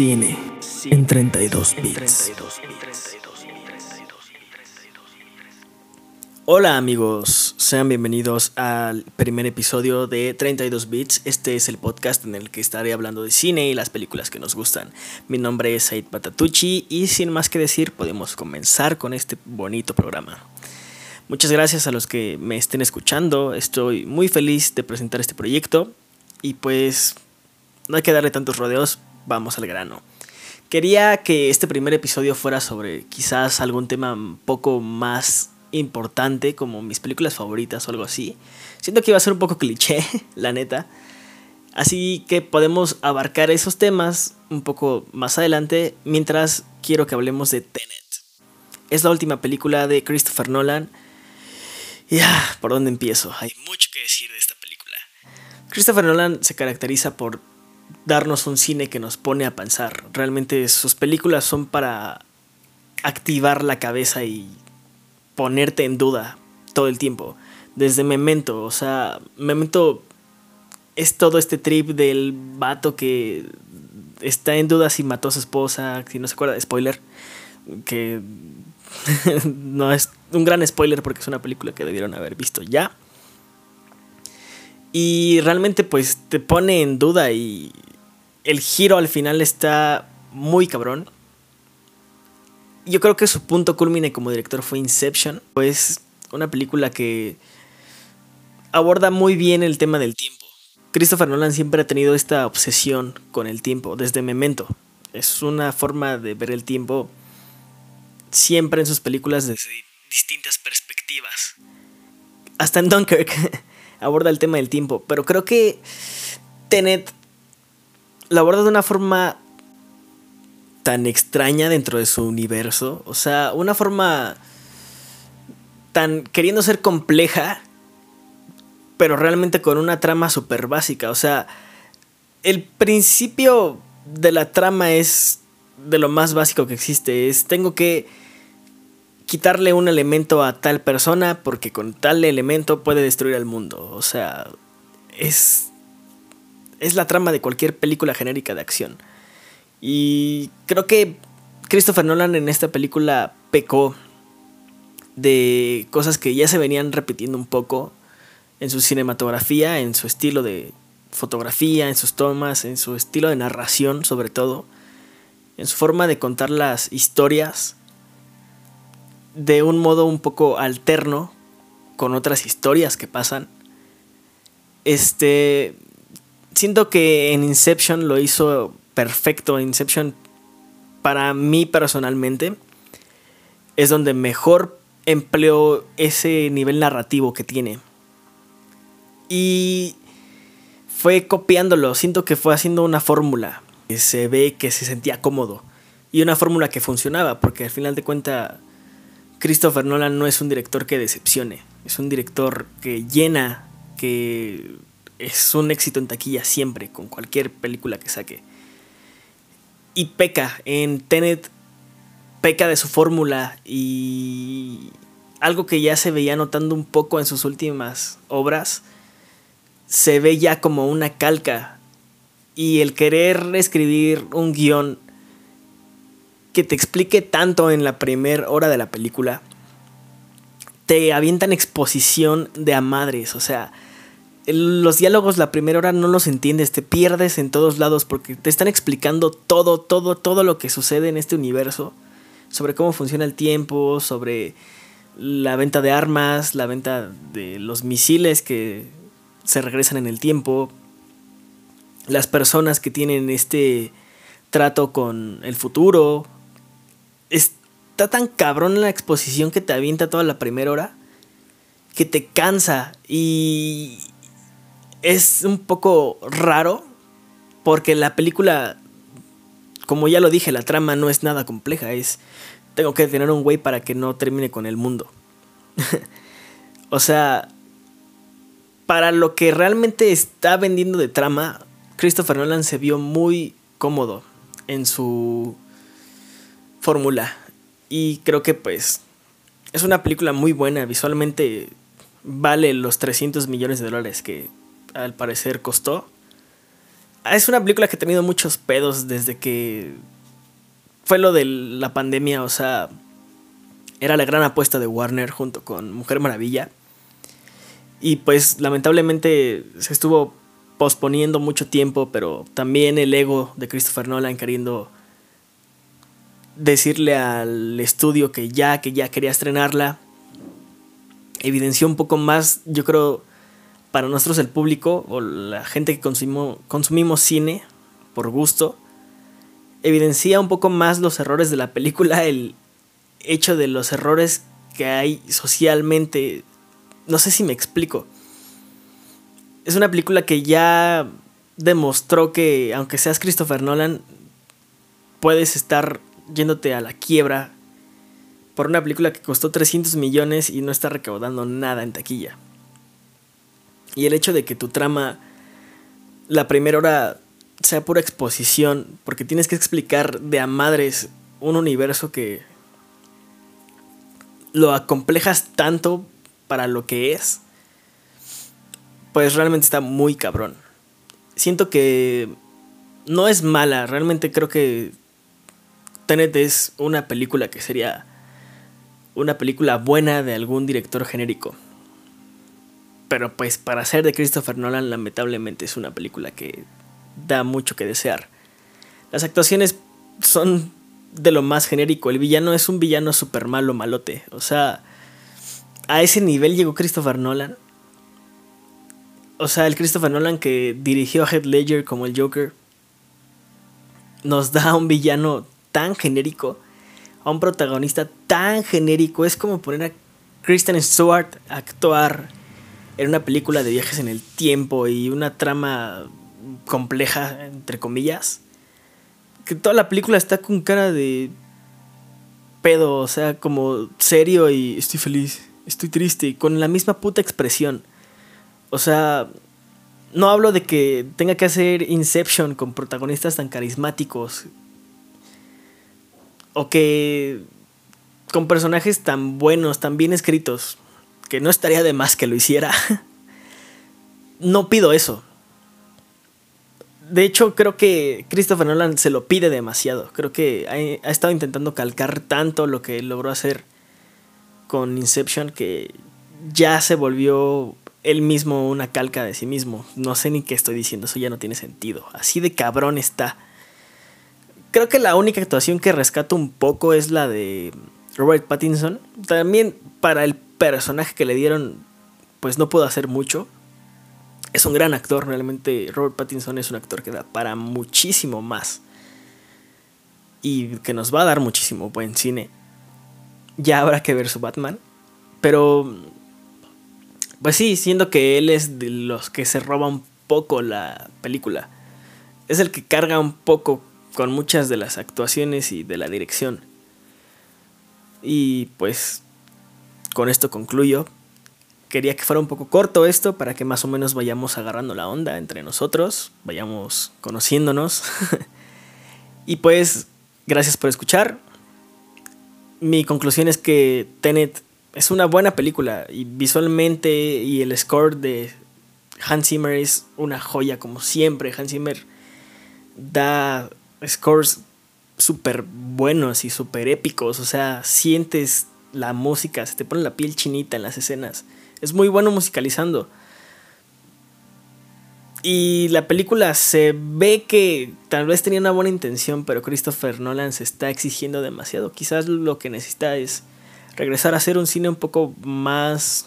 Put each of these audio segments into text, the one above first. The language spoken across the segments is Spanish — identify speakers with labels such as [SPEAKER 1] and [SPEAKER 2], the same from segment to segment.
[SPEAKER 1] Cine en 32 bits. Hola amigos, sean bienvenidos al primer episodio de 32 bits. Este es el podcast en el que estaré hablando de cine y las películas que nos gustan. Mi nombre es Said Patatucci y sin más que decir podemos comenzar con este bonito programa. Muchas gracias a los que me estén escuchando, estoy muy feliz de presentar este proyecto y pues no hay que darle tantos rodeos, vamos al grano. Quería que este primer episodio fuera sobre quizás algún tema un poco más importante, como mis películas favoritas o algo así. Siento que iba a ser un poco cliché, la neta. Así que podemos abarcar esos temas un poco más adelante, mientras quiero que hablemos de Tenet. Es la última película de Christopher Nolan. Y ah, ¿por dónde empiezo? Hay mucho que decir de esta película. Christopher Nolan se caracteriza por darnos un cine que nos pone a pensar. Realmente sus películas son para activar la cabeza y ponerte en duda todo el tiempo. Desde Memento, o sea, Memento es todo este trip del vato que está en duda si mató a su esposa, si no se acuerda, spoiler, que no es un gran spoiler porque es una película que debieron haber visto ya. Y realmente pues te pone en duda y el giro al final está muy cabrón. Yo creo que su punto culmine como director fue Inception, pues una película que aborda muy bien el tema del tiempo. Christopher Nolan siempre ha tenido esta obsesión con el tiempo, desde Memento. Es una forma de ver el tiempo siempre en sus películas desde distintas perspectivas. Hasta en Dunkirk aborda el tema del tiempo, pero creo que Tenet la aborda de una forma tan extraña dentro de su universo. O sea, una forma tan queriendo ser compleja, pero realmente con una trama súper básica. O sea, el principio de la trama es de lo más básico que existe. Es tengo que quitarle un elemento a tal persona porque con tal elemento puede destruir al mundo. O sea, es es la trama de cualquier película genérica de acción. Y creo que Christopher Nolan en esta película pecó de cosas que ya se venían repitiendo un poco en su cinematografía, en su estilo de fotografía, en sus tomas, en su estilo de narración sobre todo, en su forma de contar las historias de un modo un poco alterno con otras historias que pasan. Este siento que en Inception lo hizo perfecto. Inception, para mí personalmente, es donde mejor empleó ese nivel narrativo que tiene. Y fue copiándolo. Siento que fue haciendo una fórmula. Se ve que se sentía cómodo. Y una fórmula que funcionaba. Porque al final de cuentas, Christopher Nolan no es un director que decepcione. Es un director que llena, que es un éxito en taquilla siempre, con cualquier película que saque. Y peca, en Tenet peca de su fórmula y algo que ya se veía notando un poco en sus últimas obras, se ve ya como una calca. Y el querer escribir un guion que te explique tanto en la primera hora de la película, te avientan exposición de a madres, o sea, los diálogos la primera hora no los entiendes, te pierdes en todos lados porque te están explicando todo, todo, todo lo que sucede en este universo, sobre cómo funciona el tiempo, sobre la venta de armas, la venta de los misiles que se regresan en el tiempo, las personas que tienen este trato con el futuro. Está tan cabrón la exposición que te avienta toda la primera hora que te cansa y, es un poco raro porque la película, como ya lo dije, la trama no es nada compleja, es tengo que tener un güey para que no termine con el mundo. o sea, para lo que realmente está vendiendo de trama, Christopher Nolan se vio muy cómodo en su fórmula. Y creo que pues es una película muy buena, visualmente vale los 300 millones de dólares que al parecer costó. es una película que ha tenido muchos pedos desde que fue lo de la pandemia, o sea, era la gran apuesta de Warner junto con Mujer Maravilla. Y pues lamentablemente se estuvo posponiendo mucho tiempo, pero también el ego de Christopher Nolan queriendo decirle al estudio que ya, que ya quería estrenarla, evidenció un poco más, yo creo, para nosotros el público o la gente que consumimos cine por gusto, evidencia un poco más los errores de la película, el hecho de los errores que hay socialmente. No sé si me explico. Es una película que ya demostró que, aunque seas Christopher Nolan, puedes estar yéndote a la quiebra por una película que costó 300 millones y no está recaudando nada en taquilla. Y el hecho de que tu trama, la primera hora, sea pura exposición, porque tienes que explicar de a madres un universo que lo acomplejas tanto para lo que es, pues realmente está muy cabrón. Siento que no es mala, realmente creo que Tenet es una película que sería una película buena de algún director genérico. Pero pues para ser de Christopher Nolan lamentablemente es una película que da mucho que desear. Las actuaciones son de lo más genérico. El villano es un villano super malo, malote. O sea, a ese nivel llegó Christopher Nolan. O sea, el Christopher Nolan que dirigió a Heath Ledger como el Joker nos da un villano tan genérico, a un protagonista tan genérico. Es como poner a Kristen Stewart a actuar era una película de viajes en el tiempo y una trama compleja, entre comillas. Que toda la película está con cara de pedo, o sea, como serio y estoy feliz, estoy triste, y con la misma puta expresión. O sea, no hablo de que tenga que hacer Inception con protagonistas tan carismáticos. O que con personajes tan buenos, tan bien escritos que no estaría de más que lo hiciera. no pido eso. De hecho, creo que Christopher Nolan se lo pide demasiado. Creo que ha, estado intentando calcar tanto lo que logró hacer con Inception que ya se volvió él mismo una calca de sí mismo. No sé ni qué estoy diciendo, eso ya no tiene sentido. Así de cabrón está. Creo que la única actuación que rescato un poco es la de Robert Pattinson. También para el personaje que le dieron, pues no puedo hacer mucho. Es un gran actor, realmente Robert Pattinson es un actor que da para muchísimo más. Y que nos va a dar muchísimo buen cine. Ya habrá que ver su Batman. Pero, pues sí, siendo que él es de los que se roba un poco la película. Es el que carga un poco con muchas de las actuaciones y de la dirección. Y pues con esto concluyo. Quería que fuera un poco corto esto para que más o menos vayamos agarrando la onda entre nosotros, vayamos conociéndonos. y pues, gracias por escuchar. Mi conclusión es que Tenet es una buena película y visualmente y el score de Hans Zimmer es una joya como siempre. Hans Zimmer da scores súper buenos y súper épicos, o sea, sientes la música, se te pone la piel chinita en las escenas. Es muy bueno musicalizando. Y la película se ve que tal vez tenía una buena intención, pero Christopher Nolan se está exigiendo demasiado. Quizás lo que necesita es regresar a hacer un cine un poco más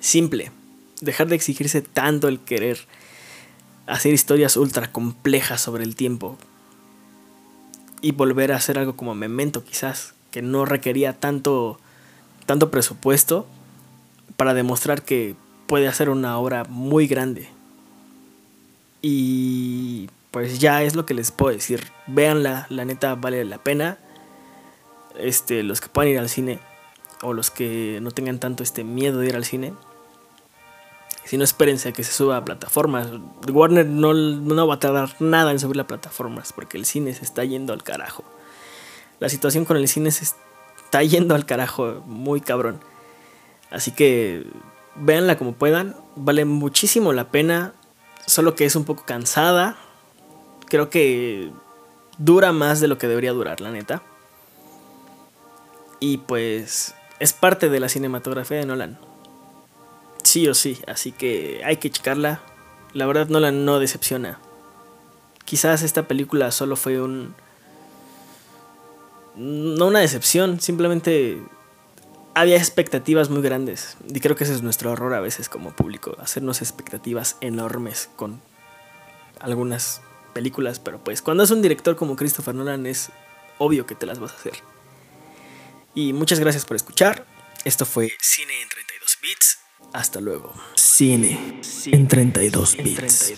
[SPEAKER 1] simple. Dejar de exigirse tanto el querer hacer historias ultra complejas sobre el tiempo. Y volver a hacer algo como Memento quizás que no requería tanto, tanto presupuesto para demostrar que puede hacer una obra muy grande. Y pues ya es lo que les puedo decir. Véanla, la neta vale la pena. Este, los que puedan ir al cine o los que no tengan tanto este miedo de ir al cine. Si no, espérense a que se suba a plataformas. Warner no, no va a tardar nada en subir las plataformas porque el cine se está yendo al carajo la situación con el cine se está yendo al carajo, muy cabrón. Así que véanla como puedan, vale muchísimo la pena. solo que es un poco cansada. Creo que dura más de lo que debería durar, la neta. Y pues es parte de la cinematografía de Nolan. Sí o sí, así que hay que checarla. La verdad Nolan no decepciona. Quizás esta película solo fue un... No una decepción, simplemente había expectativas muy grandes. Y creo que ese es nuestro error a veces como público, hacernos expectativas enormes con algunas películas, pero pues cuando es un director como Christopher Nolan es obvio que te las vas a hacer. Y muchas gracias por escuchar. Esto fue Cine en 32 bits. Hasta luego.
[SPEAKER 2] Cine en 32 bits.